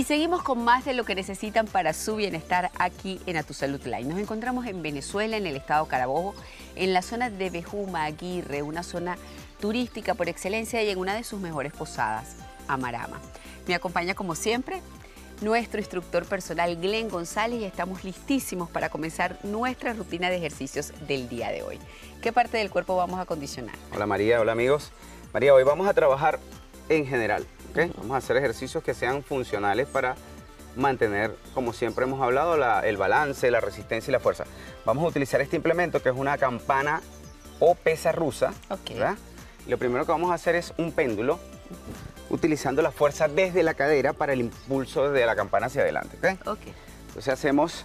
Y seguimos con más de lo que necesitan para su bienestar aquí en A Tu Salud Line. Nos encontramos en Venezuela, en el estado Carabobo, en la zona de Bejuma, Aguirre, una zona turística por excelencia y en una de sus mejores posadas, Amarama. Me acompaña como siempre nuestro instructor personal Glenn González y estamos listísimos para comenzar nuestra rutina de ejercicios del día de hoy. ¿Qué parte del cuerpo vamos a acondicionar? Hola María, hola amigos. María, hoy vamos a trabajar en general, Vamos a hacer ejercicios que sean funcionales para mantener, como siempre hemos hablado, el balance, la resistencia y la fuerza. Vamos a utilizar este implemento que es una campana o pesa rusa, ¿verdad? lo primero que vamos a hacer es un péndulo utilizando la fuerza desde la cadera para el impulso de la campana hacia adelante. Entonces hacemos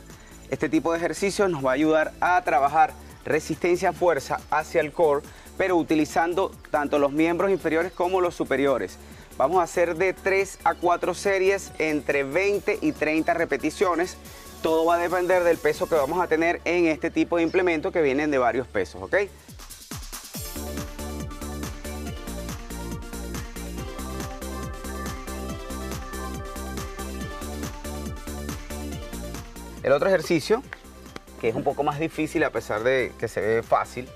este tipo de ejercicios, nos va a ayudar a trabajar resistencia, fuerza hacia el core, pero utilizando tanto los miembros inferiores como los superiores. Vamos a hacer de 3 a 4 series entre 20 y 30 repeticiones. Todo va a depender del peso que vamos a tener en este tipo de implemento que vienen de varios pesos, ¿ok? El otro ejercicio, que es un poco más difícil a pesar de que se ve fácil,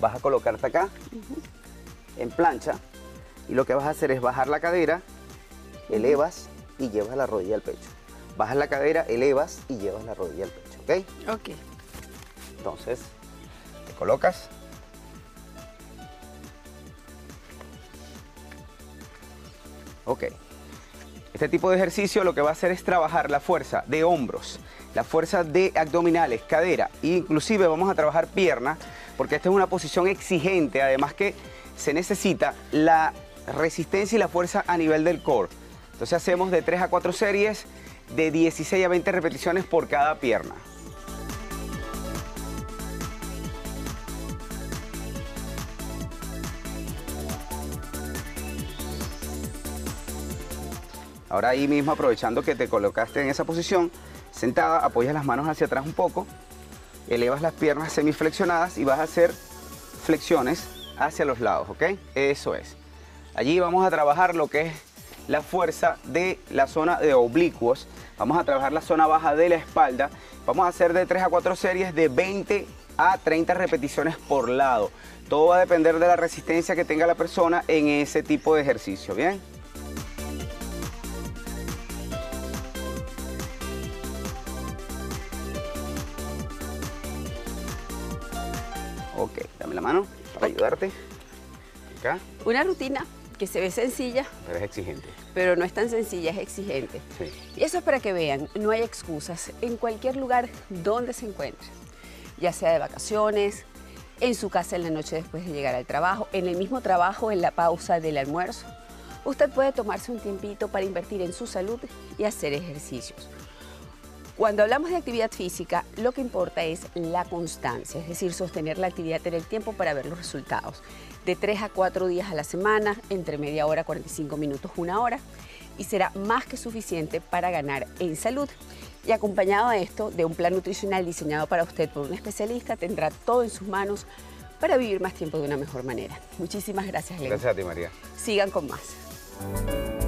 vas a colocarte acá, en plancha, y lo que vas a hacer es bajar la cadera, elevas y llevas la rodilla al pecho. Bajas la cadera, elevas y llevas la rodilla al pecho, ¿ok? Ok. Entonces, te colocas. Ok. Este tipo de ejercicio lo que va a hacer es trabajar la fuerza de hombros, la fuerza de abdominales, cadera, e inclusive vamos a trabajar pierna, porque esta es una posición exigente, además que se necesita la resistencia y la fuerza a nivel del core. Entonces hacemos de 3 a 4 series de 16 a 20 repeticiones por cada pierna. Ahora ahí mismo aprovechando que te colocaste en esa posición, sentada, apoyas las manos hacia atrás un poco, elevas las piernas semiflexionadas y vas a hacer flexiones hacia los lados, ¿ok? Eso es. Allí vamos a trabajar lo que es la fuerza de la zona de oblicuos, vamos a trabajar la zona baja de la espalda, vamos a hacer de 3 a 4 series de 20 a 30 repeticiones por lado. Todo va a depender de la resistencia que tenga la persona en ese tipo de ejercicio, ¿bien? Ok, dame la mano para ayudarte. Acá. Una rutina que se ve sencilla. Pero es exigente. Pero no es tan sencilla, es exigente. Sí. Y eso es para que vean, no hay excusas en cualquier lugar donde se encuentre. Ya sea de vacaciones, en su casa en la noche después de llegar al trabajo, en el mismo trabajo, en la pausa del almuerzo. Usted puede tomarse un tiempito para invertir en su salud y hacer ejercicios. Cuando hablamos de actividad física, lo que importa es la constancia, es decir, sostener la actividad en el tiempo para ver los resultados. De 3 a 4 días a la semana, entre media hora, 45 minutos, una hora, y será más que suficiente para ganar en salud. Y acompañado a esto de un plan nutricional diseñado para usted por un especialista, tendrá todo en sus manos para vivir más tiempo de una mejor manera. Muchísimas gracias, Leo. Gracias a ti, María. Sigan con más.